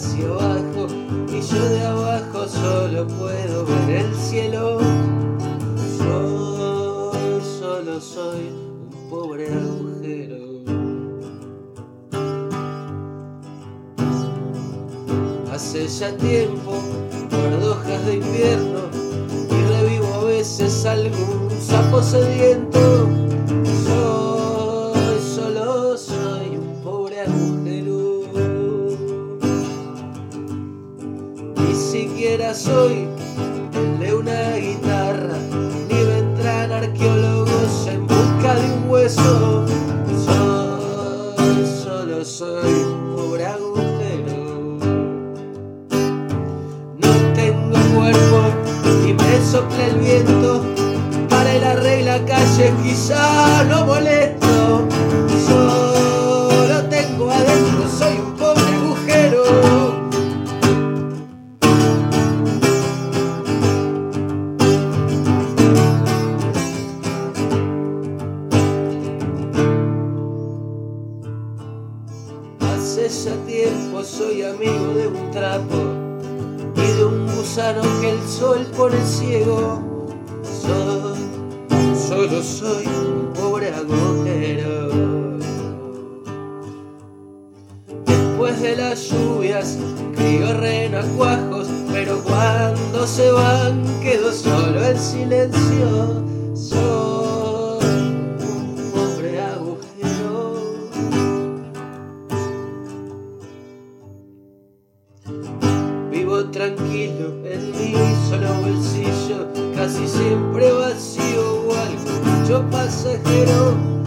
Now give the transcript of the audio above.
hacia abajo y yo de abajo solo puedo ver el cielo. Yo solo soy un pobre agujero. Hace ya tiempo guardo hojas de invierno y revivo a veces algún sapo sediento. Siquiera soy de una guitarra, ni vendrán arqueólogos en busca de un hueso. Soy, solo soy un pobre agujero. No tengo cuerpo y me sopla el viento. Para el arregla calle quizá no Hace ya tiempo soy amigo de un trapo y de un gusano que el sol pone ciego. Soy, solo soy un pobre agujero. Después de las lluvias crío renacuajos, pero cuando se van quedo solo en silencio. Soy tranquilo en mi solo bolsillo, casi siempre vacío o algo mucho pasajero.